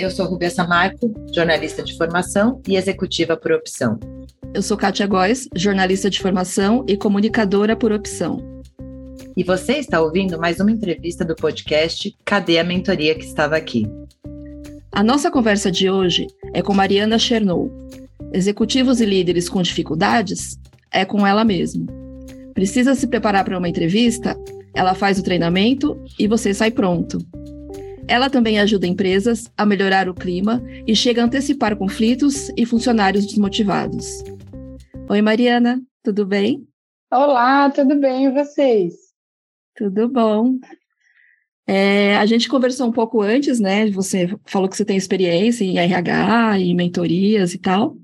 Eu sou Rubia Samarco, jornalista de formação e executiva por opção. Eu sou Kátia Góes, jornalista de formação e comunicadora por opção. E você está ouvindo mais uma entrevista do podcast Cadê a Mentoria que estava aqui? A nossa conversa de hoje é com Mariana Chernow. Executivos e líderes com dificuldades? É com ela mesmo. Precisa se preparar para uma entrevista? Ela faz o treinamento e você sai pronto. Ela também ajuda empresas a melhorar o clima e chega a antecipar conflitos e funcionários desmotivados. Oi, Mariana, tudo bem? Olá, tudo bem e vocês? Tudo bom. É, a gente conversou um pouco antes, né? Você falou que você tem experiência em RH, em mentorias e tal.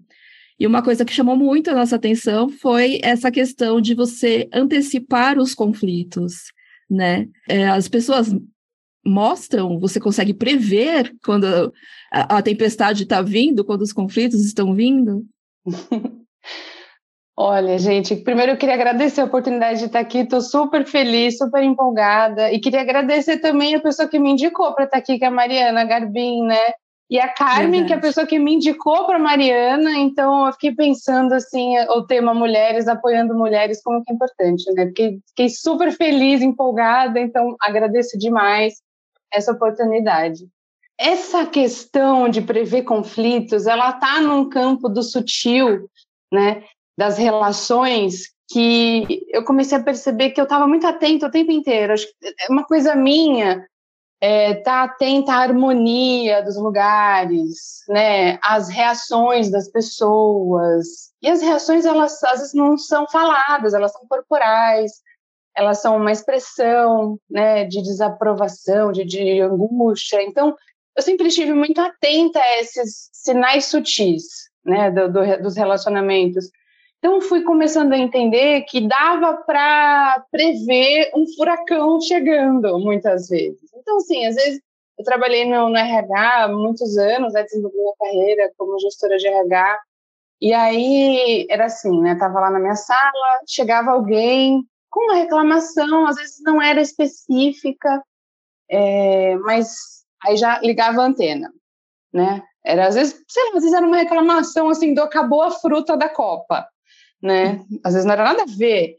E uma coisa que chamou muito a nossa atenção foi essa questão de você antecipar os conflitos, né? É, as pessoas mostram, você consegue prever quando a, a tempestade está vindo, quando os conflitos estão vindo? Olha, gente, primeiro eu queria agradecer a oportunidade de estar aqui, estou super feliz, super empolgada, e queria agradecer também a pessoa que me indicou para estar aqui, que é a Mariana Garbim, né? E a Carmen, Verdade. que é a pessoa que me indicou para Mariana, então eu fiquei pensando assim, o tema mulheres, apoiando mulheres, como que é importante, né? Porque fiquei super feliz, empolgada, então agradeço demais essa oportunidade. Essa questão de prever conflitos, ela está num campo do sutil, né, das relações que eu comecei a perceber que eu estava muito atenta o tempo inteiro. Acho que é uma coisa minha é, tá atenta à harmonia dos lugares, né, às reações das pessoas. E as reações elas às vezes não são faladas, elas são corporais elas são uma expressão né, de desaprovação, de, de angústia. Então, eu sempre estive muito atenta a esses sinais sutis né, do, do, dos relacionamentos. Então, fui começando a entender que dava para prever um furacão chegando, muitas vezes. Então, assim, às vezes eu trabalhei no, no RH há muitos anos, né, desenvolvi minha carreira como gestora de RH, e aí era assim, né? Tava lá na minha sala, chegava alguém com uma reclamação, às vezes não era específica, é, mas aí já ligava a antena, né? Era às vezes, sei lá, às vezes era uma reclamação assim do acabou a fruta da copa, né? Às vezes não era nada a ver.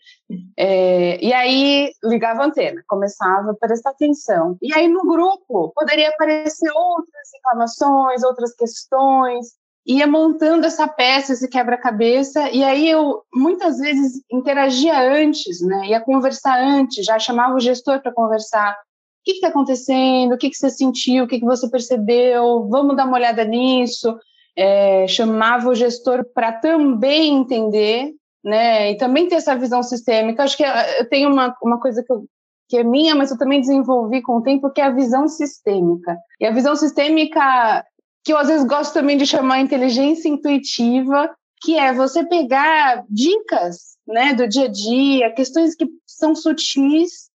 É, e aí ligava a antena, começava a prestar atenção. E aí no grupo poderia aparecer outras reclamações, outras questões, ia montando essa peça, esse quebra-cabeça, e aí eu muitas vezes interagia antes, né? Ia conversar antes, já chamava o gestor para conversar. O que está acontecendo? O que, que você sentiu? O que, que você percebeu? Vamos dar uma olhada nisso. É, chamava o gestor para também entender, né? E também ter essa visão sistêmica. Acho que eu tenho uma, uma coisa que eu, que é minha, mas eu também desenvolvi com o tempo, que é a visão sistêmica. E a visão sistêmica que eu às vezes gosto também de chamar inteligência intuitiva, que é você pegar dicas né, do dia a dia, questões que são sutis,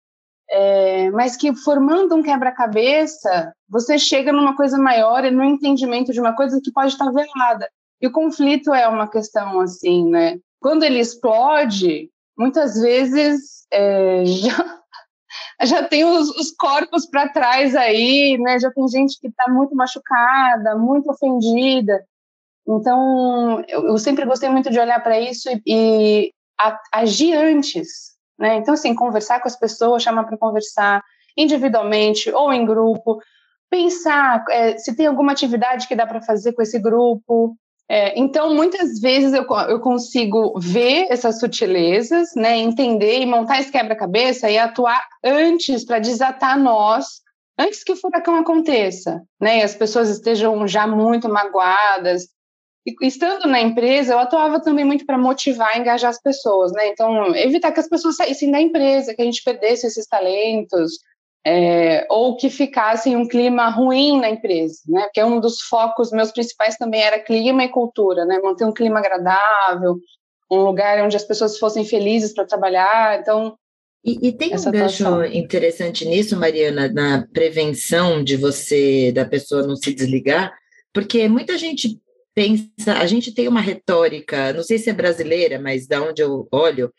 é, mas que formando um quebra-cabeça, você chega numa coisa maior e no entendimento de uma coisa que pode estar velada. E o conflito é uma questão assim, né? Quando ele explode, muitas vezes é, já, já tem os, os corpos para trás aí, né? Já tem gente que está muito machucada, muito ofendida. Então, eu, eu sempre gostei muito de olhar para isso e, e a, agir antes, né? Então, assim, conversar com as pessoas, chamar para conversar individualmente ou em grupo, pensar é, se tem alguma atividade que dá para fazer com esse grupo, é, então, muitas vezes eu, eu consigo ver essas sutilezas, né, entender e montar esse quebra-cabeça e atuar antes para desatar nós, antes que o furacão aconteça, né, e as pessoas estejam já muito magoadas. E estando na empresa, eu atuava também muito para motivar e engajar as pessoas, né, então evitar que as pessoas saíssem da empresa, que a gente perdesse esses talentos, é, ou que ficasse um clima ruim na empresa, né? Porque um dos focos meus principais também era clima e cultura, né? Manter um clima agradável, um lugar onde as pessoas fossem felizes para trabalhar. Então, e, e tem um gancho atuação. interessante nisso, Mariana, na prevenção de você, da pessoa não se desligar, porque muita gente pensa, a gente tem uma retórica, não sei se é brasileira, mas da onde eu olho,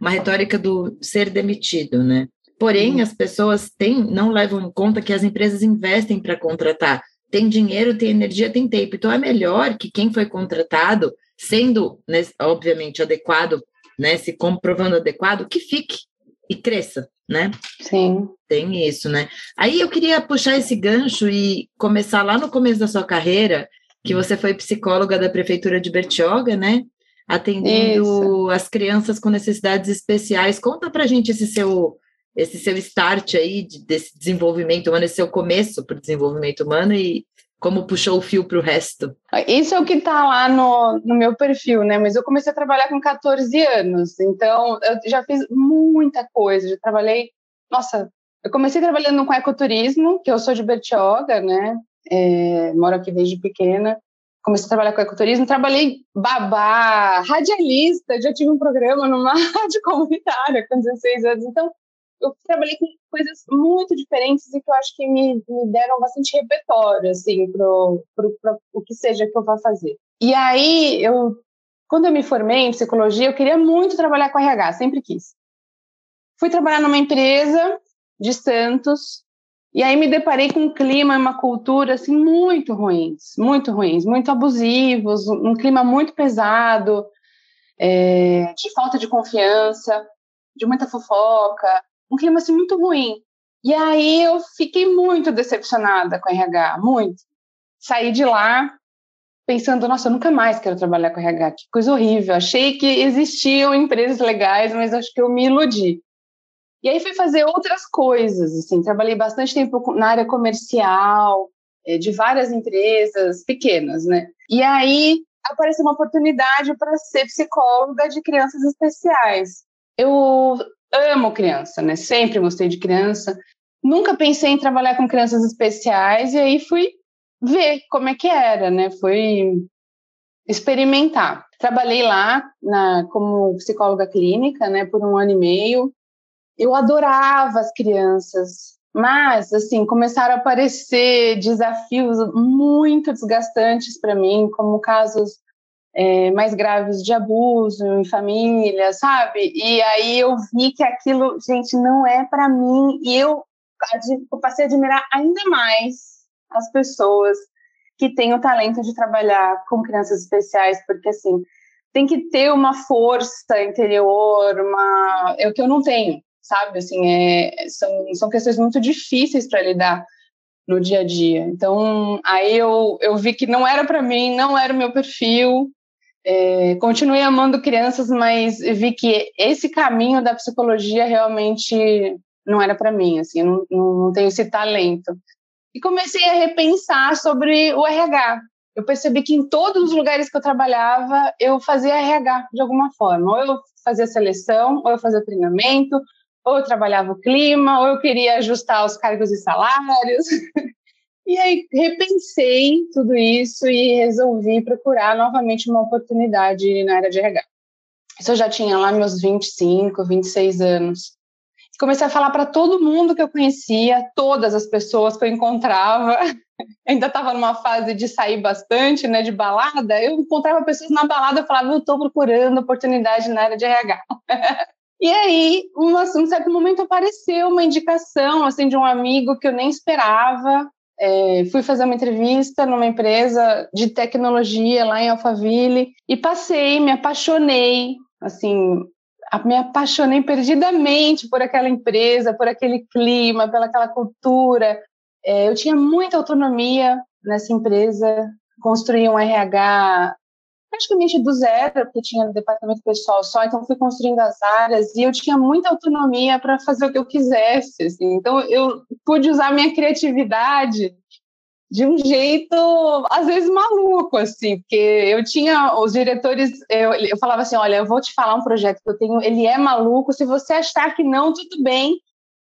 uma retórica do ser demitido, né? Porém, uhum. as pessoas têm, não levam em conta que as empresas investem para contratar tem dinheiro, tem energia, tem tempo. Então é melhor que quem foi contratado, sendo, né, obviamente, adequado, né, se comprovando adequado, que fique e cresça, né? Sim. Tem isso, né? Aí eu queria puxar esse gancho e começar lá no começo da sua carreira, que você foi psicóloga da prefeitura de Bertioga, né? Atendendo isso. as crianças com necessidades especiais. Conta pra gente esse seu esse seu start aí de, desse desenvolvimento humano, esse seu começo para o desenvolvimento humano e como puxou o fio para o resto? Isso é o que está lá no, no meu perfil, né? Mas eu comecei a trabalhar com 14 anos, então eu já fiz muita coisa, já trabalhei, nossa, eu comecei trabalhando com ecoturismo, que eu sou de Bertioga, né? É, moro aqui desde pequena. Comecei a trabalhar com ecoturismo, trabalhei babá, radialista, já tive um programa numa rádio comunitária com 16 anos. Então, eu trabalhei com coisas muito diferentes e que eu acho que me, me deram bastante repertório, assim, pro, pro, pro, o que seja que eu vá fazer. E aí, eu, quando eu me formei em psicologia, eu queria muito trabalhar com RH, sempre quis. Fui trabalhar numa empresa de Santos, e aí me deparei com um clima e uma cultura, assim, muito ruins, muito ruins, muito abusivos, um clima muito pesado, é, de falta de confiança, de muita fofoca, um clima assim muito ruim. E aí eu fiquei muito decepcionada com RH, muito. Saí de lá pensando, nossa, eu nunca mais quero trabalhar com RH, que coisa horrível. Achei que existiam empresas legais, mas acho que eu me iludi. E aí fui fazer outras coisas, assim, trabalhei bastante tempo na área comercial, eh, de várias empresas pequenas, né? E aí apareceu uma oportunidade para ser psicóloga de crianças especiais. Eu amo criança, né? Sempre gostei de criança. Nunca pensei em trabalhar com crianças especiais e aí fui ver como é que era, né? Fui experimentar. Trabalhei lá na, como psicóloga clínica, né, por um ano e meio. Eu adorava as crianças, mas assim começaram a aparecer desafios muito desgastantes para mim, como casos é, mais graves de abuso em família, sabe? E aí eu vi que aquilo, gente, não é para mim. E eu, eu passei a admirar ainda mais as pessoas que têm o talento de trabalhar com crianças especiais, porque assim tem que ter uma força interior, uma é o que eu não tenho, sabe? Assim, é, são, são questões muito difíceis para lidar no dia a dia. Então, aí eu, eu vi que não era para mim, não era o meu perfil, é, continuei amando crianças, mas vi que esse caminho da psicologia realmente não era para mim, assim, não, não tenho esse talento. E comecei a repensar sobre o RH. Eu percebi que em todos os lugares que eu trabalhava, eu fazia RH de alguma forma. Ou eu fazia seleção, ou eu fazia treinamento, ou eu trabalhava o clima, ou eu queria ajustar os cargos e salários. E aí repensei tudo isso e resolvi procurar novamente uma oportunidade na área de RH. Isso eu já tinha lá meus 25, 26 anos. Comecei a falar para todo mundo que eu conhecia, todas as pessoas que eu encontrava. Ainda estava numa fase de sair bastante, né, de balada. Eu encontrava pessoas na balada e falava, eu estou procurando oportunidade na área de RH. E aí, um, um certo momento apareceu uma indicação assim de um amigo que eu nem esperava, é, fui fazer uma entrevista numa empresa de tecnologia lá em Alphaville e passei, me apaixonei, assim, me apaixonei perdidamente por aquela empresa, por aquele clima, pelaquela cultura. É, eu tinha muita autonomia nessa empresa, construí um RH praticamente do zero, porque tinha departamento pessoal só, então fui construindo as áreas e eu tinha muita autonomia para fazer o que eu quisesse, assim. Então eu pude usar minha criatividade de um jeito às vezes maluco, assim, porque eu tinha os diretores, eu, eu falava assim, olha, eu vou te falar um projeto que eu tenho, ele é maluco, se você achar que não, tudo bem,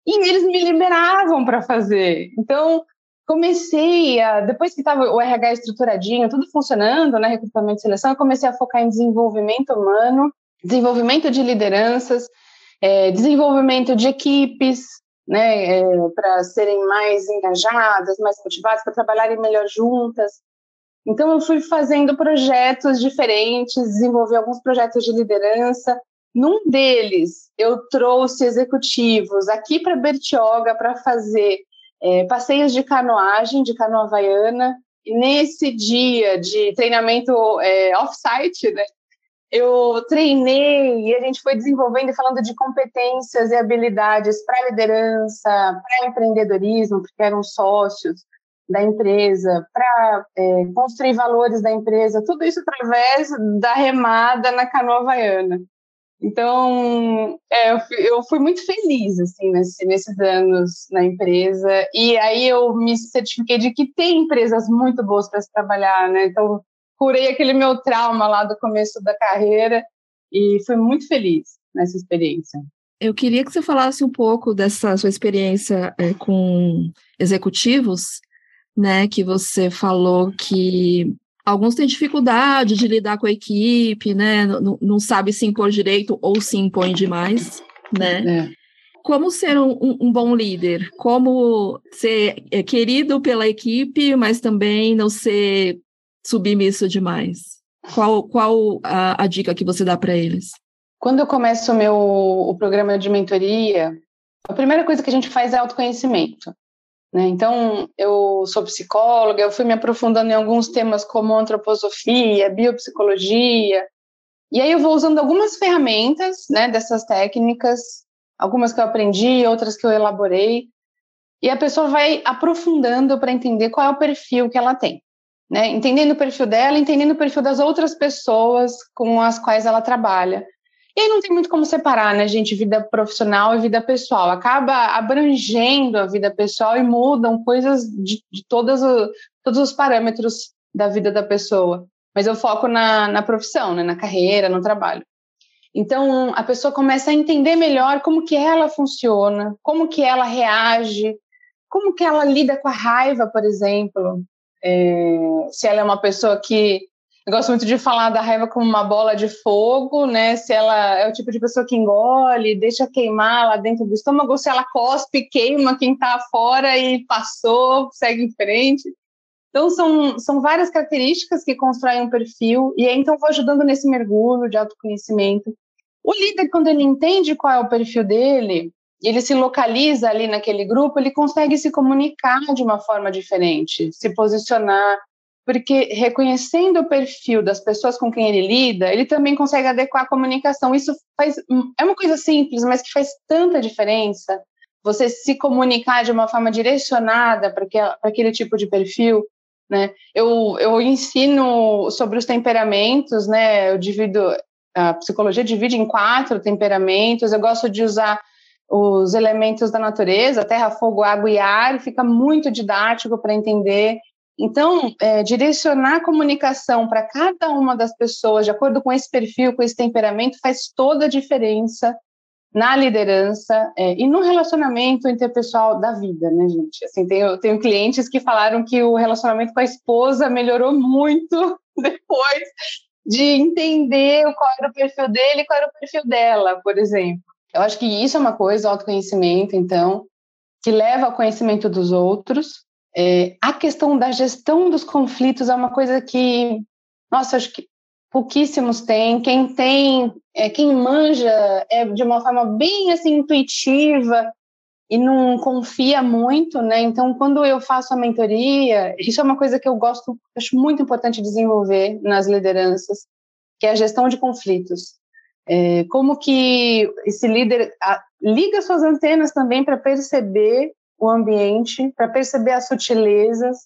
e eles me liberavam para fazer. Então comecei a, depois que estava o RH estruturadinho, tudo funcionando, né, recrutamento e seleção, eu comecei a focar em desenvolvimento humano, desenvolvimento de lideranças, é, desenvolvimento de equipes, né, é, para serem mais engajadas, mais motivadas, para trabalharem melhor juntas. Então, eu fui fazendo projetos diferentes, desenvolvi alguns projetos de liderança. Num deles, eu trouxe executivos aqui para Bertioga para fazer é, passeios de canoagem, de canoa havaiana. E nesse dia de treinamento é, off-site, né, eu treinei e a gente foi desenvolvendo e falando de competências e habilidades para liderança, para empreendedorismo, porque eram sócios da empresa, para é, construir valores da empresa, tudo isso através da remada na canoa havaiana. Então, é, eu, fui, eu, fui, muito feliz assim nesse, nesses anos na empresa e aí eu me certifiquei de que tem empresas muito boas para se trabalhar, né? Então, curei aquele meu trauma lá do começo da carreira e fui muito feliz nessa experiência. Eu queria que você falasse um pouco dessa sua experiência é, com executivos, né? Que você falou que alguns têm dificuldade de lidar com a equipe, né? Não, não sabe se impor direito ou se impõe demais, né? É. Como ser um, um, bom líder? Como ser é, querido pela equipe, mas também não ser submisso demais? Qual, qual a, a dica que você dá para eles? Quando eu começo o meu o programa de mentoria, a primeira coisa que a gente faz é autoconhecimento. Né? Então, eu sou psicóloga, eu fui me aprofundando em alguns temas como antroposofia, biopsicologia, e aí eu vou usando algumas ferramentas né, dessas técnicas, algumas que eu aprendi, outras que eu elaborei, e a pessoa vai aprofundando para entender qual é o perfil que ela tem né? Entendendo o perfil dela, entendendo o perfil das outras pessoas com as quais ela trabalha. E aí não tem muito como separar, né, gente, vida profissional e vida pessoal. Acaba abrangendo a vida pessoal e mudam coisas de, de todas o, todos os parâmetros da vida da pessoa. Mas eu foco na, na profissão, né, na carreira, no trabalho. Então, a pessoa começa a entender melhor como que ela funciona, como que ela reage, como que ela lida com a raiva, por exemplo, é, se ela é uma pessoa que eu gosto muito de falar da raiva como uma bola de fogo, né? Se ela é o tipo de pessoa que engole, deixa queimar lá dentro do estômago, se ela cospe, queima quem está fora e passou, segue em frente. Então, são, são várias características que constroem um perfil, e aí, então, vou ajudando nesse mergulho de autoconhecimento. O líder, quando ele entende qual é o perfil dele, ele se localiza ali naquele grupo, ele consegue se comunicar de uma forma diferente, se posicionar, porque reconhecendo o perfil das pessoas com quem ele lida, ele também consegue adequar a comunicação. Isso faz é uma coisa simples, mas que faz tanta diferença. Você se comunicar de uma forma direcionada para aquele tipo de perfil, né? Eu, eu ensino sobre os temperamentos, né? Eu divido a psicologia divide em quatro temperamentos. Eu gosto de usar os elementos da natureza, terra, fogo, água e ar, fica muito didático para entender. Então, é, direcionar a comunicação para cada uma das pessoas, de acordo com esse perfil, com esse temperamento, faz toda a diferença na liderança é, e no relacionamento interpessoal da vida, né, gente? Assim, tenho, tenho clientes que falaram que o relacionamento com a esposa melhorou muito depois de entender qual era o perfil dele e qual era o perfil dela, por exemplo. Eu acho que isso é uma coisa, autoconhecimento, então, que leva ao conhecimento dos outros. É, a questão da gestão dos conflitos é uma coisa que, nossa, acho que pouquíssimos têm. Quem tem, é, quem manja é de uma forma bem assim intuitiva e não confia muito, né? Então, quando eu faço a mentoria, isso é uma coisa que eu gosto, acho muito importante desenvolver nas lideranças, que é a gestão de conflitos. É, como que esse líder a, liga suas antenas também para perceber o ambiente, para perceber as sutilezas,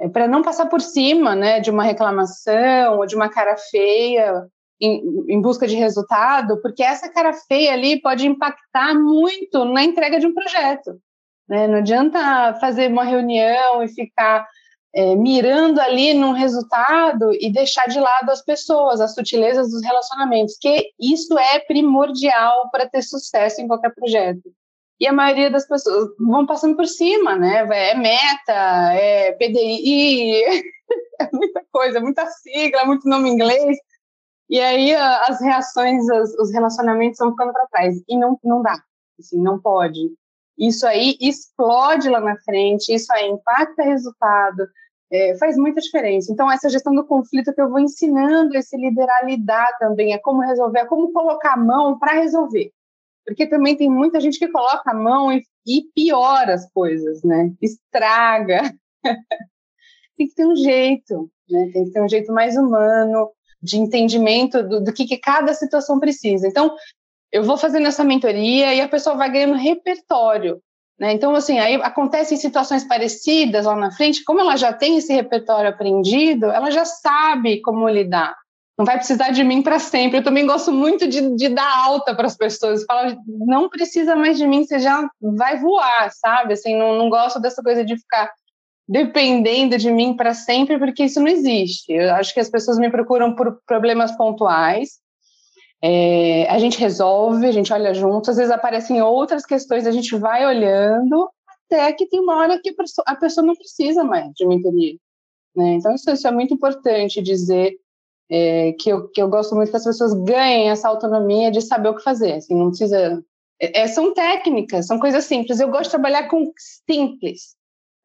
é, para não passar por cima né, de uma reclamação ou de uma cara feia em, em, busca de resultado, porque essa cara feia ali pode impactar muito na entrega de um projeto. Né? Não adianta fazer uma reunião e ficar é, mirando ali num resultado e deixar de lado as pessoas, as sutilezas dos relacionamentos, que isso é primordial para ter sucesso em qualquer projeto. E a maioria das pessoas vão passando por cima, né? É meta, é PDI, é muita coisa, muita sigla, muito nome inglês. E aí as reações, os relacionamentos vão ficando para trás. E não, não dá, assim, não pode. Isso aí explode lá na frente, isso aí impacta resultado, é, faz muita diferença. Então, essa gestão do conflito que eu vou ensinando esse líder a lidar também, é como resolver, é como colocar a mão para resolver. Porque também tem muita gente que coloca a mão e, e piora as coisas, né? Estraga. tem que ter um jeito, né? Tem que ter um jeito mais humano de entendimento do, do que, que cada situação precisa. Então, eu vou fazendo essa mentoria e a pessoa vai ganhando repertório. Né? Então, assim, aí acontecem situações parecidas lá na frente, como ela já tem esse repertório aprendido, ela já sabe como lidar. Não vai precisar de mim para sempre. Eu também gosto muito de, de dar alta para as pessoas. Falar, não precisa mais de mim, você já vai voar, sabe? Assim, não, não gosto dessa coisa de ficar dependendo de mim para sempre, porque isso não existe. Eu acho que as pessoas me procuram por problemas pontuais. É, a gente resolve, a gente olha junto, às vezes aparecem outras questões, a gente vai olhando, até que tem uma hora que a pessoa, não precisa mais de mentoria. Né? Então, isso, isso, é muito importante dizer é, que, eu, que eu gosto muito que as pessoas ganhem essa autonomia de saber o que fazer. Assim, não precisa. É, é são técnicas, são coisas simples. Eu gosto de trabalhar com simples.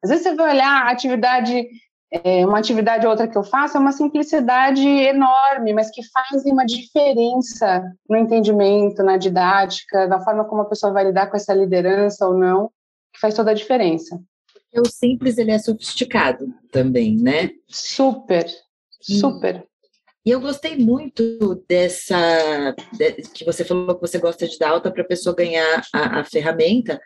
Às vezes você vai olhar a atividade, é, uma atividade ou outra que eu faço, é uma simplicidade enorme, mas que faz uma diferença no entendimento, na didática, na forma como a pessoa vai lidar com essa liderança ou não, que faz toda a diferença. O simples, ele é sofisticado também, né? Super, super. E eu gostei muito dessa, de, que você falou que você gosta de dar alta para a pessoa ganhar a, a ferramenta,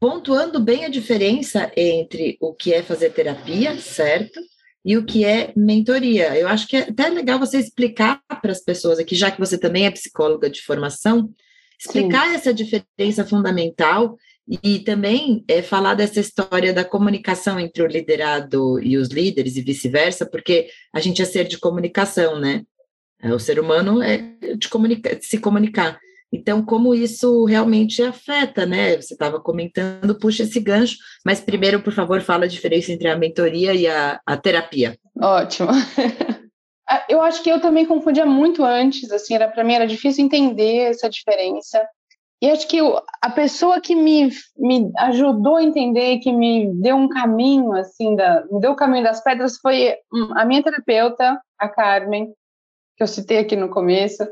pontuando bem a diferença entre o que é fazer terapia, certo? E o que é mentoria. Eu acho que é até legal você explicar para as pessoas aqui, já que você também é psicóloga de formação, explicar Sim. essa diferença fundamental e também é, falar dessa história da comunicação entre o liderado e os líderes e vice-versa, porque a gente é ser de comunicação, né? É, o ser humano é de, comunica de se comunicar. Então, como isso realmente afeta, né? Você estava comentando, puxa esse gancho, mas primeiro, por favor, fala a diferença entre a mentoria e a, a terapia. Ótimo. Ah, eu acho que eu também confundia muito antes, assim, era para mim era difícil entender essa diferença. E acho que a pessoa que me, me ajudou a entender, que me deu um caminho, assim, da, me deu o caminho das pedras foi a minha terapeuta, a Carmen, que eu citei aqui no começo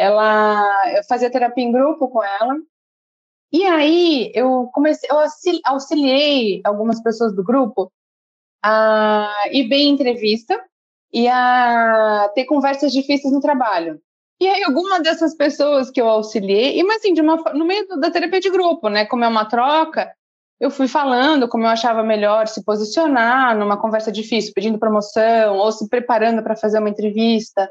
ela eu fazia terapia em grupo com ela. E aí eu comecei, eu auxiliei algumas pessoas do grupo a ir bem em entrevista e a ter conversas difíceis no trabalho. E aí alguma dessas pessoas que eu auxiliei, e mas assim, de uma, no meio da terapia de grupo, né, como é uma troca, eu fui falando como eu achava melhor se posicionar numa conversa difícil, pedindo promoção ou se preparando para fazer uma entrevista.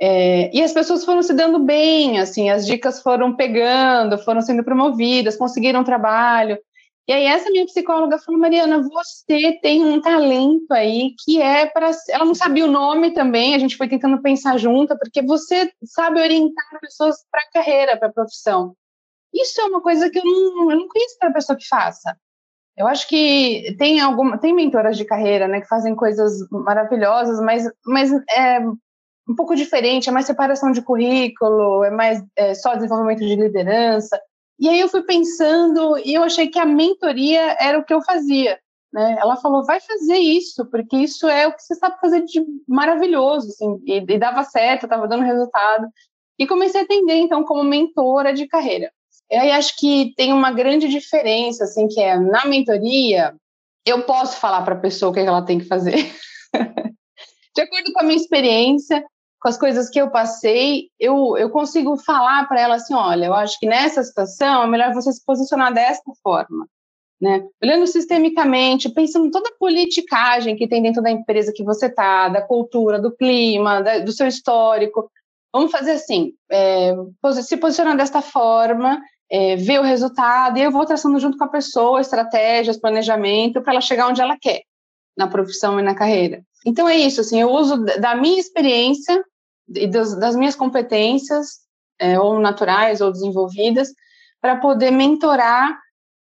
É, e as pessoas foram se dando bem, assim, as dicas foram pegando, foram sendo promovidas, conseguiram trabalho. E aí essa minha psicóloga falou, Mariana, você tem um talento aí que é para... Ela não sabia o nome também, a gente foi tentando pensar junto, porque você sabe orientar pessoas para a carreira, para a profissão. Isso é uma coisa que eu não, eu não conheço para pessoa que faça. Eu acho que tem alguma, tem mentoras de carreira, né, que fazem coisas maravilhosas, mas, mas é, um pouco diferente, é mais separação de currículo, é mais é, só desenvolvimento de liderança. E aí eu fui pensando e eu achei que a mentoria era o que eu fazia. Né? Ela falou, vai fazer isso, porque isso é o que você sabe fazer de maravilhoso, assim, e, e dava certo, estava dando resultado. E comecei a atender, então, como mentora de carreira. E aí acho que tem uma grande diferença, assim, que é, na mentoria, eu posso falar para a pessoa o que ela tem que fazer. de acordo com a minha experiência, com as coisas que eu passei, eu, eu consigo falar para ela assim: olha, eu acho que nessa situação é melhor você se posicionar desta forma. Né? Olhando sistemicamente, pensando em toda a politicagem que tem dentro da empresa que você está, da cultura, do clima, da, do seu histórico. Vamos fazer assim: é, se posicionar desta forma, é, ver o resultado, e eu vou traçando junto com a pessoa estratégias, planejamento, para ela chegar onde ela quer, na profissão e na carreira. Então é isso, assim, eu uso da minha experiência e das, das minhas competências, é, ou naturais ou desenvolvidas, para poder mentorar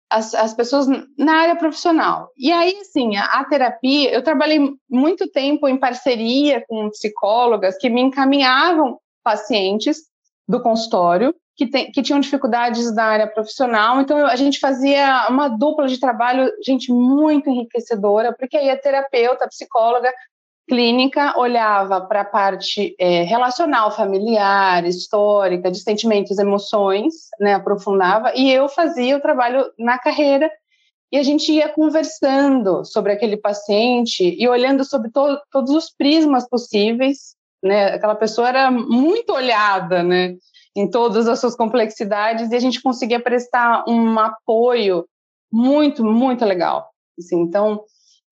as, as pessoas na área profissional. E aí, assim, a, a, terapia, eu trabalhei muito tempo em parceria com psicólogas que me encaminhavam pacientes do consultório que, tem, que tinham dificuldades na área profissional. Então, a gente fazia uma dupla de trabalho, gente, muito enriquecedora, porque aí a terapeuta, a psicóloga, clínica olhava para a parte é, relacional, familiar, histórica, de sentimentos, emoções, né, aprofundava, e eu fazia o trabalho na carreira e a gente ia conversando sobre aquele paciente e olhando sobre to todos os prismas possíveis, né? Aquela pessoa era muito olhada, né? Em todas as suas complexidades e a gente conseguia prestar um apoio muito, muito legal. Assim, então,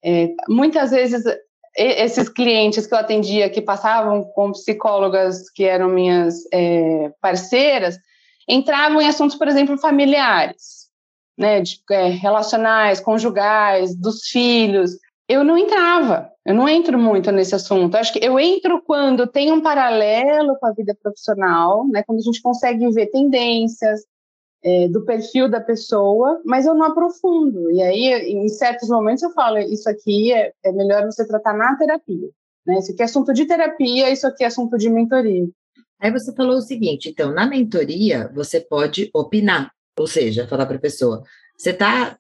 é, muitas vezes esses clientes que eu atendia que passavam com psicólogas que eram minhas é, parceiras entravam em assuntos, por exemplo, familiares né, de, é, relacionais, conjugais, dos filhos, eu não entrava, eu não entro muito nesse assunto. acho que eu entro quando tem um paralelo com a vida profissional, né, quando a gente consegue ver tendências é, do perfil da pessoa, mas eu não aprofundo. E aí, em certos momentos, eu falo: isso aqui é, é melhor você tratar na terapia. Né? Isso aqui é assunto de terapia, isso aqui é assunto de mentoria. Aí você falou o seguinte: então, na mentoria, você pode opinar. Ou seja, falar para a pessoa: você está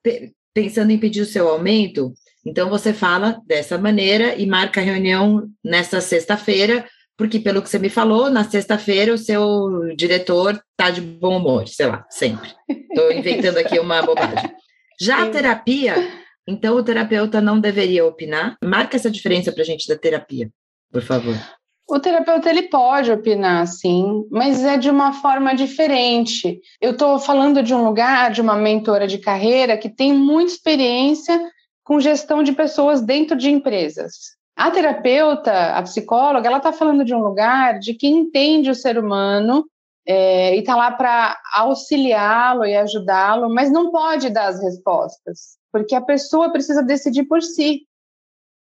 pensando em pedir o seu aumento? Então você fala dessa maneira e marca a reunião nessa sexta-feira, porque pelo que você me falou, na sexta-feira o seu diretor está de bom humor, sei lá, sempre. Estou inventando aqui uma bobagem. Já a terapia, então o terapeuta não deveria opinar. Marca essa diferença para a gente da terapia, por favor. O terapeuta ele pode opinar, sim, mas é de uma forma diferente. Eu estou falando de um lugar, de uma mentora de carreira que tem muita experiência com gestão de pessoas dentro de empresas. A terapeuta, a psicóloga, ela está falando de um lugar de quem entende o ser humano é, e está lá para auxiliá-lo e ajudá-lo, mas não pode dar as respostas, porque a pessoa precisa decidir por si.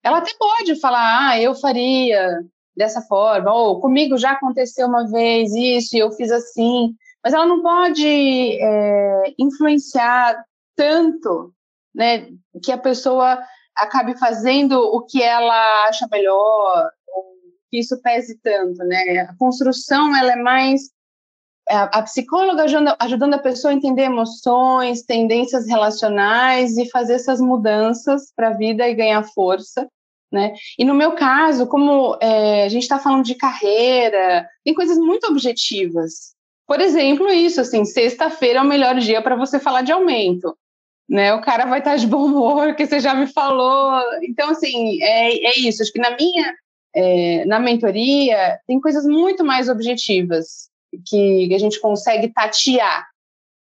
Ela até pode falar, ah, eu faria, dessa forma, ou comigo já aconteceu uma vez isso e eu fiz assim, mas ela não pode é, influenciar tanto, né, que a pessoa acabe fazendo o que ela acha melhor, que isso pese tanto, né? A construção ela é mais a, psicóloga ajudando, ajudando a pessoa a entender emoções, tendências relacionais e fazer essas mudanças para a vida e ganhar força. Né? E no meu caso, como é, a gente está falando de carreira, tem coisas muito objetivas. Por exemplo, isso, assim, sexta-feira é o melhor dia para você falar de aumento. Né? O cara vai estar de bom humor, que você já me falou. Então, assim, é, é isso. Acho que na minha, é, na mentoria, tem coisas muito mais objetivas que a gente consegue tatear.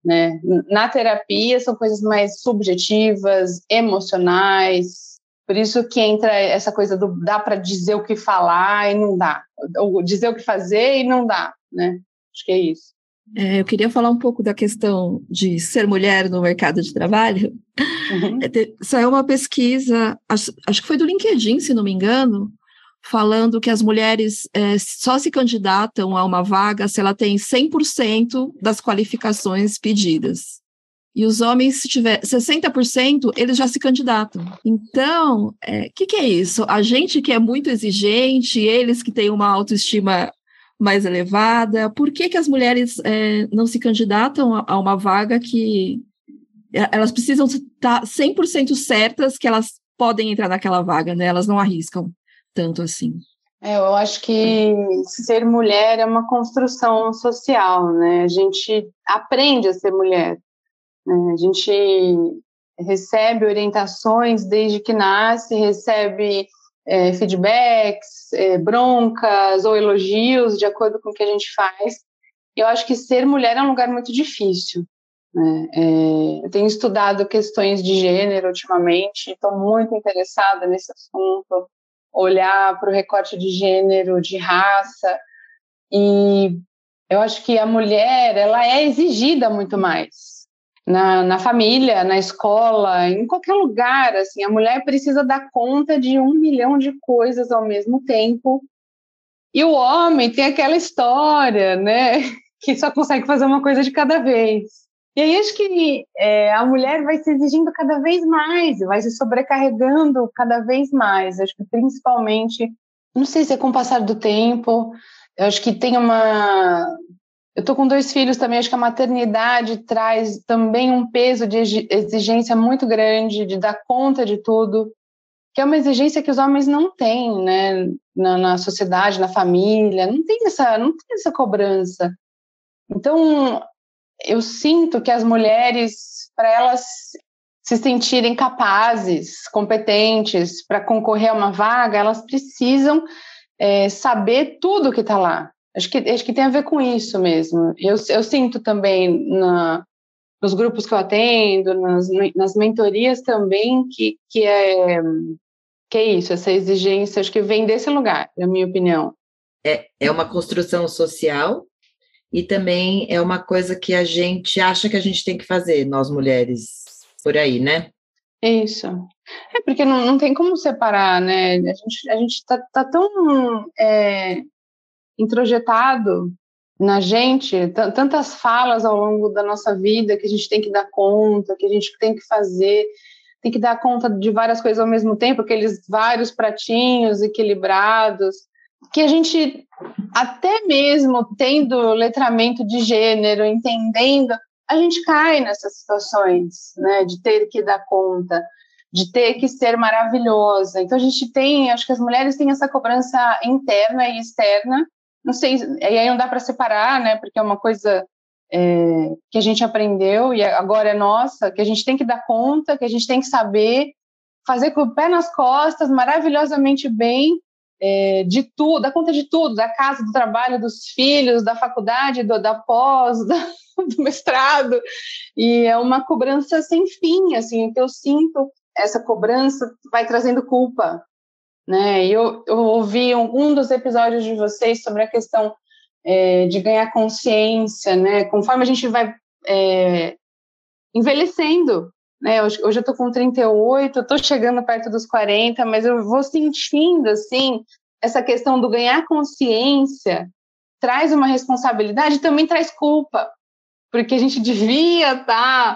Né? Na terapia, são coisas mais subjetivas, emocionais, por isso que entra essa coisa do dá para dizer o que falar e não dá, ou dizer o que fazer e não dá, né? Acho que é isso. É, eu queria falar um pouco da questão de ser mulher no mercado de trabalho. Uhum. É, saiu uma pesquisa, acho, acho, que foi do LinkedIn, se não me engano, falando que as mulheres é, só se candidatam a uma vaga se ela tem 100% das qualificações pedidas. E os homens, se tiver 60%, eles já se candidatam. Então, o é, que, que é isso? A gente que é muito exigente, eles que têm uma autoestima mais elevada, por que, que as mulheres é, não se candidatam a, a, uma vaga que é, elas precisam estar 100% certas que elas podem entrar naquela vaga, né? Elas não arriscam tanto assim. É, eu acho que ser mulher é uma construção social, né? A gente aprende a ser mulher. Né? A gente recebe orientações desde que nasce, recebe é, feedbacks, é, broncas ou elogios de acordo com o que a gente faz. Eu acho que ser mulher é um lugar muito difícil. Né? É, eu tenho estudado questões de gênero ultimamente, estou muito interessada nesse assunto, olhar para o recorte de gênero, de raça, e eu acho que a mulher ela é exigida muito mais na, na família, na escola, em qualquer lugar, assim, a mulher precisa dar conta de um milhão de coisas ao mesmo tempo. E o homem tem aquela história, né, que só consegue fazer uma coisa de cada vez. E aí acho que é, a mulher vai se exigindo cada vez mais, vai se sobrecarregando cada vez mais. Acho que principalmente, não sei se é com o passar do tempo, eu acho que tem uma eu estou com dois filhos também, acho que a maternidade traz também um peso de exigência muito grande, de dar conta de tudo, que é uma exigência que os homens não têm, né, na, na sociedade, na família, não tem essa, não tem essa cobrança. Então, eu sinto que as mulheres, para elas se sentirem capazes, competentes para concorrer a uma vaga, elas precisam é, saber tudo que está lá. Acho que, acho que tem a ver com isso mesmo. Eu, eu sinto também na, nos grupos que eu atendo, nas, nas mentorias também, que, que, é, que é isso, essa exigência, acho que vem desse lugar, na minha opinião. É, é uma construção social e também é uma coisa que a gente acha que a gente tem que fazer, nós mulheres, por aí, né? Isso. É porque não, não tem como separar, né? A gente, a gente tá, tá tão é, introjetado na gente, tantas falas ao longo da nossa vida que a gente tem que dar conta, que a gente tem que fazer, tem que dar conta de várias coisas ao mesmo tempo, aqueles vários pratinhos equilibrados que a gente, até mesmo tendo letramento de gênero, entendendo, a gente cai nessas situações, né, de ter que dar conta, de ter que ser maravilhosa. Então a gente tem, acho que as mulheres têm essa cobrança interna e externa. Não sei, e aí não dá para separar, né, porque é uma coisa é, que a gente aprendeu e agora é nossa, que a gente tem que dar conta, que a gente tem que saber fazer com o pé nas costas, maravilhosamente bem, é, de tudo, dá conta de tudo, da casa, do trabalho, dos filhos, da faculdade, do, da pós, do mestrado, e é uma cobrança sem fim, assim, que eu sinto essa cobrança vai trazendo culpa, né? Eu, eu ouvi um, um dos episódios de vocês sobre a questão é, de ganhar consciência, né? Conforme a gente vai é, envelhecendo, né? Hoje, hoje eu tô com 38, eu tô chegando perto dos 40, mas eu vou sentindo, assim, essa questão do ganhar consciência traz uma responsabilidade também traz culpa, porque a gente devia estar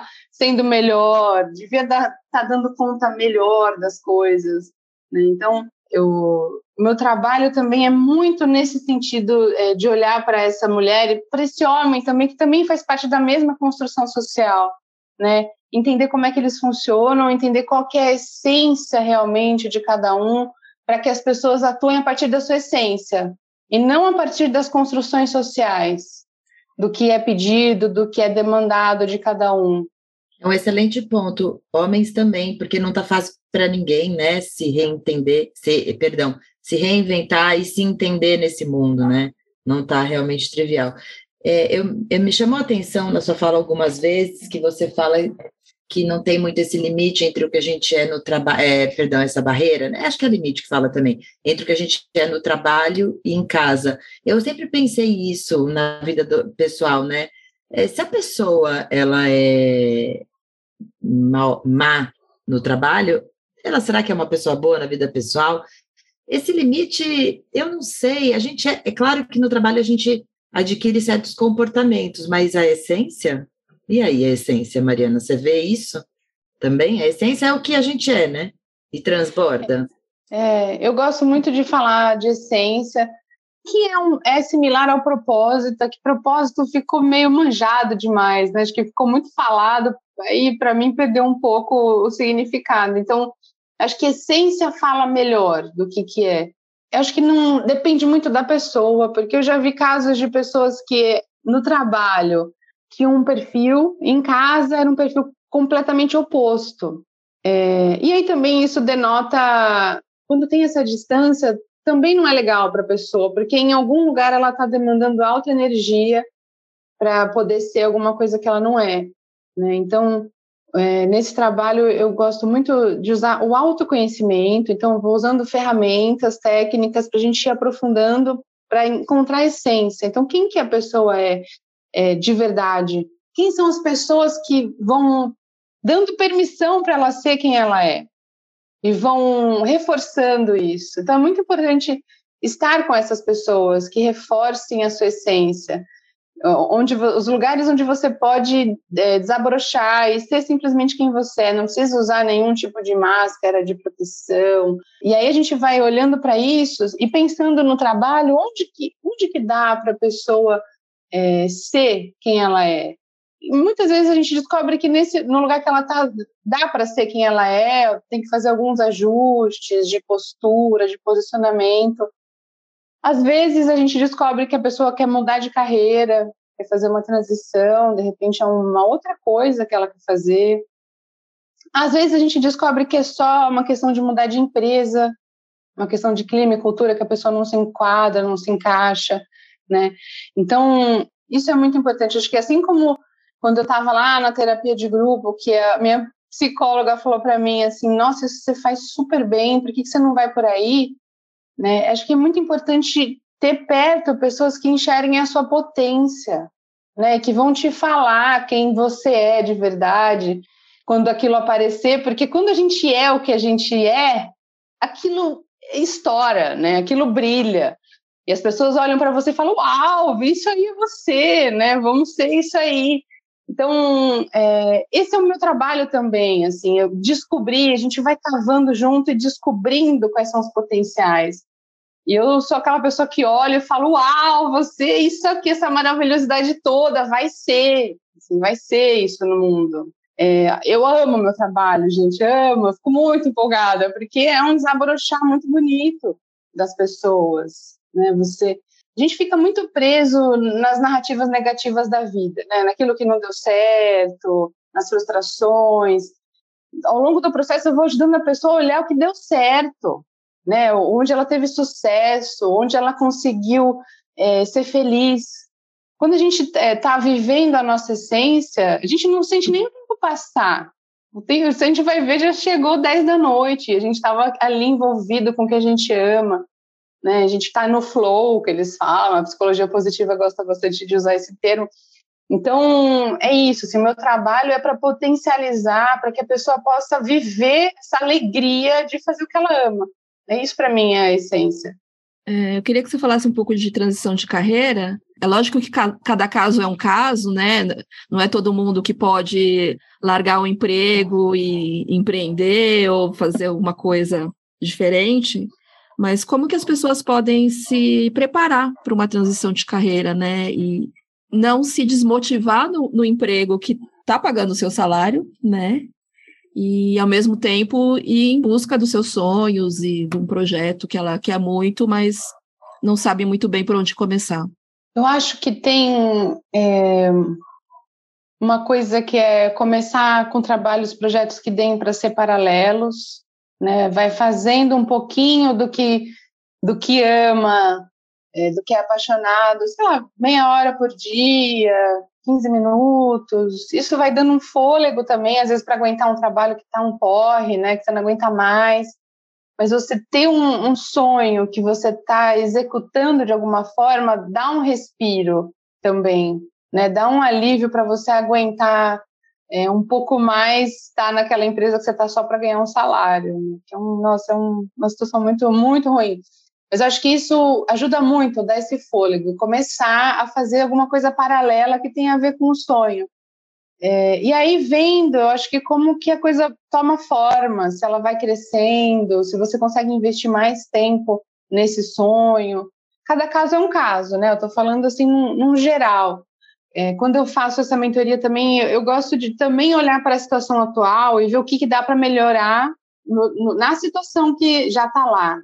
tá sendo melhor, devia estar tá dando conta melhor das coisas, né? Então, eu, meu trabalho também é muito nesse sentido é, de olhar para essa mulher e para esse homem também, que também faz parte da mesma construção social, né? entender como é que eles funcionam, entender qual é a essência realmente de cada um, para que as pessoas atuem a partir da sua essência e não a partir das construções sociais, do que é pedido, do que é demandado de cada um. É um excelente ponto. Homens também, porque não está fácil para ninguém, né, se reentender, se, perdão, se reinventar e se entender nesse mundo, né? Não está realmente trivial. É, eu, eu, me chamou a atenção na sua fala algumas vezes que você fala que não tem muito esse limite entre o que a gente é no trabalho, é, perdão, essa barreira, né? Acho que é o limite que fala também, entre o que a gente é no trabalho e em casa. Eu sempre pensei isso na vida do, pessoal, né? É, se a pessoa ela é mal, má no trabalho, ela será que é uma pessoa boa na vida pessoal? Esse limite, eu não sei. A gente é, é claro que no trabalho a gente adquire certos comportamentos, mas a essência e aí, a essência, Mariana, você vê isso também? A essência é o que a gente é, né? E transborda. É, eu gosto muito de falar de essência, que é, um, é similar ao propósito, que propósito ficou meio manjado demais, né? Acho que ficou muito falado, e para mim perdeu um pouco o significado. Então, acho que essência fala melhor do que, que é. Eu acho que não depende muito da pessoa, porque eu já vi casos de pessoas que no trabalho tinha um perfil, em casa era um perfil completamente oposto. É, e aí também isso denota, quando tem essa distância, também não é legal para a pessoa, porque em algum lugar ela está demandando alta energia para poder ser alguma coisa que ela não é. Né? Então, é, nesse trabalho eu gosto muito de usar o autoconhecimento, então vou usando ferramentas, técnicas para a gente ir aprofundando para encontrar a essência. Então, quem que a pessoa é? é, de verdade? Quem são as pessoas que vão dando permissão para ela ser quem ela é? E vão reforçando isso. Então, é muito importante estar com essas pessoas que reforcem a sua essência, onde os lugares onde você pode é, desabrochar e ser simplesmente quem você é, não precisa usar nenhum tipo de máscara de proteção. E aí a gente vai olhando para isso e pensando no trabalho, onde que, onde que dá para a pessoa é, ser quem ela é. muitas vezes a gente descobre que nesse no lugar que ela está dá para ser quem ela é, tem que fazer alguns ajustes de postura, de posicionamento. Às vezes a gente descobre que a pessoa quer mudar de carreira, quer fazer uma transição, de repente é uma outra coisa que ela quer fazer. Às vezes a gente descobre que é só uma questão de mudar de empresa, uma questão de clima e cultura que a pessoa não se enquadra, não se encaixa, né? Então, isso é muito importante. Acho que assim como quando eu estava lá na terapia de grupo, que a minha psicóloga falou para mim assim, nossa, isso você faz super bem, por que, que você não vai por aí? Né? Acho que é muito importante ter perto pessoas que enxerguem a sua potência, né? Que vão te falar quem você é de verdade quando aquilo aparecer, porque quando a gente é o que a gente é, aquilo estoura, né? Aquilo brilha. E as pessoas olham para você e falam: Uau, isso aí é você, né? Vamos ser isso aí. Então, é, esse é o meu trabalho também, assim, eu descobri, a gente vai cavando junto e descobrindo quais são os potenciais. E eu sou aquela pessoa que olha e falo, uau, você, isso aqui, essa maravilhosidade toda, vai ser, assim, vai ser isso no mundo. É, eu amo meu trabalho, gente, amo, fico muito empolgada, porque é um desabrochar muito bonito das pessoas, né? Você a gente fica muito preso nas narrativas negativas da vida, né? naquilo que não deu certo, nas frustrações. Ao longo do processo, eu vou ajudando a pessoa a olhar o que deu certo, né? onde ela teve sucesso, onde ela conseguiu é, ser feliz. Quando a gente está é, tá vivendo a nossa essência, a gente não sente nem o tempo passar. O tempo, a gente vai ver, já chegou 10 da noite, a gente estava ali envolvido com o que a gente ama né? A gente está no flow, que eles falam, a psicologia positiva gosta bastante de usar esse termo. Então, é isso, assim, o meu trabalho é para potencializar, para que a pessoa possa viver essa alegria de fazer o que ela ama. É isso para mim é a essência. É, eu queria que você falasse um pouco de transição de carreira. É lógico que ca cada caso é um caso, né? Não é todo mundo que pode largar o emprego e empreender ou fazer alguma coisa diferente. Mas como que as pessoas podem se preparar para uma transição de carreira, né? E não se desmotivar no, no emprego que está pagando o seu salário, né? E ao mesmo tempo ir em busca dos seus sonhos e de um projeto que ela quer muito, mas não sabe muito bem por onde começar. Eu acho que tem é, uma coisa que é começar com trabalhos, projetos que deem para ser paralelos, né? Vai fazendo um pouquinho do que do que ama, é, do que é apaixonado, lá, meia hora por dia, 15 minutos. Isso vai dando um fôlego também, às vezes para aguentar um trabalho que está um porre, né? Que você não aguenta mais. Mas você ter um, um sonho que você está executando de alguma forma, dá um respiro também, né? Dá um alívio para você aguentar é, um pouco mais estar tá naquela empresa que você está só para ganhar um salário. Um, nossa, é um, uma situação muito, muito ruim. Mas acho que isso ajuda muito, dar esse fôlego, começar a fazer alguma coisa paralela que tenha a ver com o sonho. É, e aí vendo, eu acho que como que a coisa toma forma, se ela vai crescendo, se você consegue investir mais tempo nesse sonho. Cada caso é um caso, né? Eu estou falando assim num, num geral. É, quando eu faço essa mentoria também, eu, eu gosto de também olhar para a situação atual e ver o que, que dá para melhorar no, no, na situação que já está lá.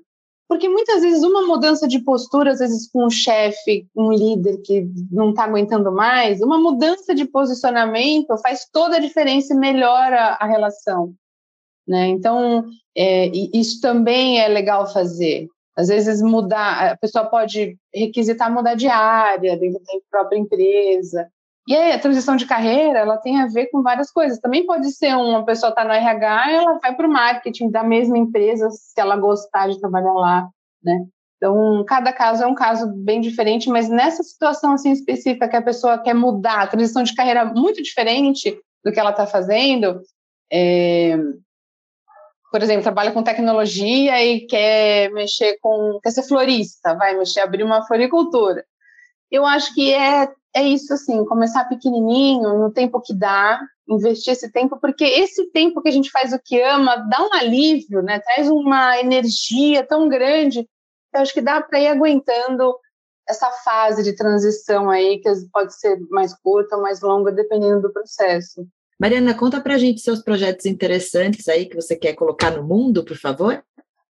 Porque muitas vezes uma mudança de postura, às vezes com um chefe, um líder que não está aguentando mais, uma mudança de posicionamento faz toda a diferença e melhora a relação. Né? Então, é, isso também é legal fazer. Às vezes mudar, a pessoa pode requisitar mudar de área dentro da própria empresa. E aí, a transição de carreira, ela tem a ver com várias coisas. Também pode ser uma pessoa está no RH, ela vai para o marketing da mesma empresa, se ela gostar de trabalhar lá, né? Então, cada caso é um caso bem diferente, mas nessa situação assim específica que a pessoa quer mudar, a transição de carreira muito diferente do que ela está fazendo, é, por exemplo, trabalha com tecnologia e quer mexer com, quer ser florista, vai mexer, abrir uma floricultura. Eu acho que é, é isso assim, começar pequenininho, no tempo que dá, investir esse tempo, porque esse tempo que a gente faz o que ama dá um alívio, né? Traz uma energia tão grande. Eu acho que dá para ir aguentando essa fase de transição aí, que pode ser mais curta ou mais longa, dependendo do processo. Mariana, conta pra gente seus projetos interessantes aí que você quer colocar no mundo, por favor.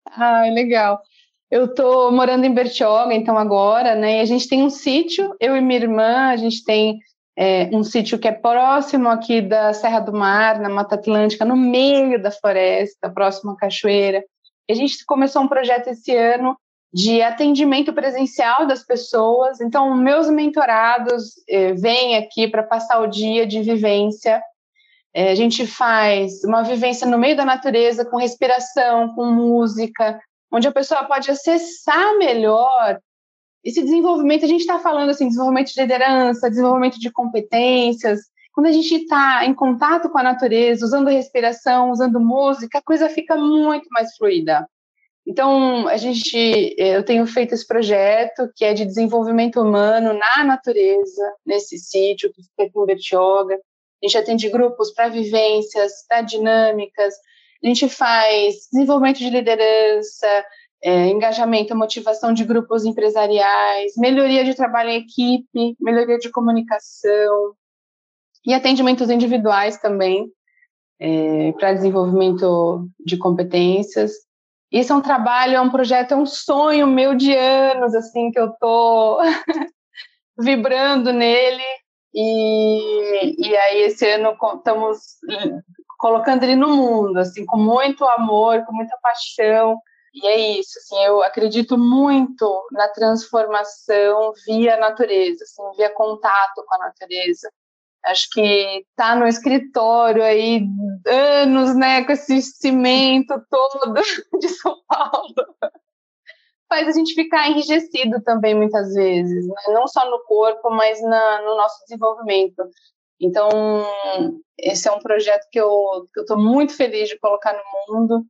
Ah, legal. Eu estou morando em Bertioga, então agora, né? E a gente tem um sítio, eu e minha irmã, a gente tem é, um sítio que é próximo aqui da Serra do Mar, na Mata Atlântica, no meio da floresta, próximo à cachoeira. E a gente começou um projeto esse ano de atendimento presencial das pessoas. Então, meus mentorados eh, vêm aqui para passar o dia de vivência. Eh, a gente faz uma vivência no meio da natureza, com respiração, com música, onde a pessoa pode acessar melhor esse desenvolvimento. A gente está falando assim, desenvolvimento de liderança, desenvolvimento de competências. Quando a gente está em contato com a natureza, usando respiração, usando música, a coisa fica muito mais fluida. Então, a gente, eu tenho feito esse projeto que é de desenvolvimento humano na natureza, nesse sítio que fica aqui em Bertioga. A gente atende grupos para vivências, para dinâmicas. A gente faz desenvolvimento de liderança, é, engajamento, motivação de grupos empresariais, melhoria de trabalho em equipe, melhoria de comunicação e atendimentos individuais também é, para desenvolvimento de competências. Isso é um trabalho, é um projeto, é um sonho meu de anos, assim, que eu tô vibrando nele. E, e aí, esse ano, estamos colocando ele no mundo, assim, com muito amor, com muita paixão. E é isso, assim, eu acredito muito na transformação via natureza, assim, via contato com a natureza. Acho que tá no escritório aí anos, né, com esse cimento todo de São Paulo. Faz a gente ficar enrijecido também muitas vezes, né? não só no corpo, mas na, no nosso desenvolvimento. Então, esse é um projeto que eu estou muito feliz de colocar no mundo.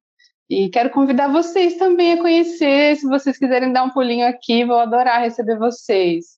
E quero convidar vocês também a conhecer. Se vocês quiserem dar um pulinho aqui, vou adorar receber vocês.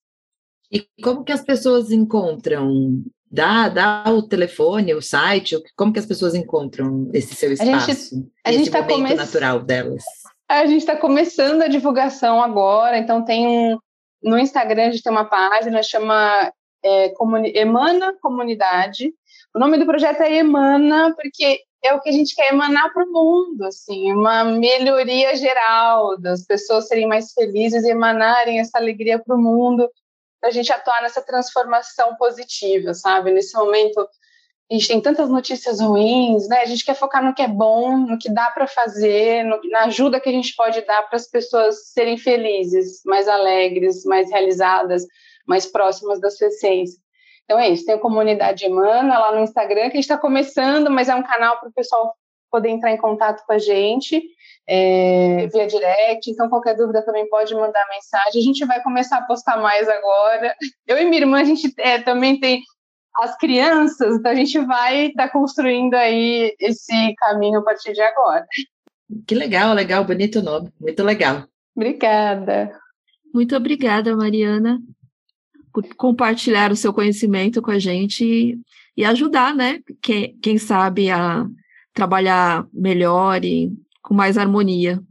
E como que as pessoas encontram Dá, dá o telefone, o site, como que as pessoas encontram esse seu espaço, a gente, a esse gente tá momento come... natural delas? A gente está começando a divulgação agora, então tem um, no Instagram a gente tem uma página, chama é, Comuni... Emana Comunidade. O nome do projeto é Emana, porque é o que a gente quer emanar para o mundo, assim, uma melhoria geral, das pessoas serem mais felizes e emanarem essa alegria para o mundo a gente atuar nessa transformação positiva, sabe? Nesse momento, a gente tem tantas notícias ruins, né? A gente quer focar no que é bom, no que dá para fazer, no, na ajuda que a gente pode dar para as pessoas serem felizes, mais alegres, mais realizadas, mais próximas da sua essência. Então é isso, tem a comunidade Emana lá no Instagram, que a gente está começando, mas é um canal para o pessoal poder entrar em contato com a gente é, via direct. Então, qualquer dúvida também pode mandar mensagem. A gente vai começar a postar mais agora. Eu e minha irmã, a gente é, também tem as crianças, então a gente vai estar tá construindo aí esse caminho a partir de agora. Que legal, legal, bonito nome, muito legal. Obrigada. Muito obrigada, Mariana, compartilhar o seu conhecimento com a gente e ajudar, né? Quem, quem sabe a trabalhar melhor e com mais harmonia.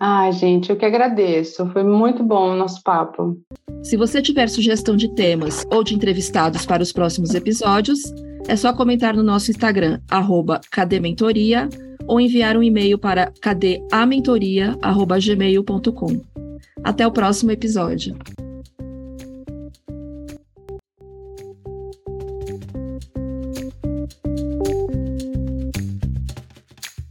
Ai, gente, eu que agradeço. Foi muito bom o nosso papo. Se você tiver sugestão de temas ou de entrevistados para os próximos episódios, é só comentar no nosso Instagram, arroba cadementoria, ou enviar um e-mail para cadeamentoria.gmail.com. Até o próximo episódio.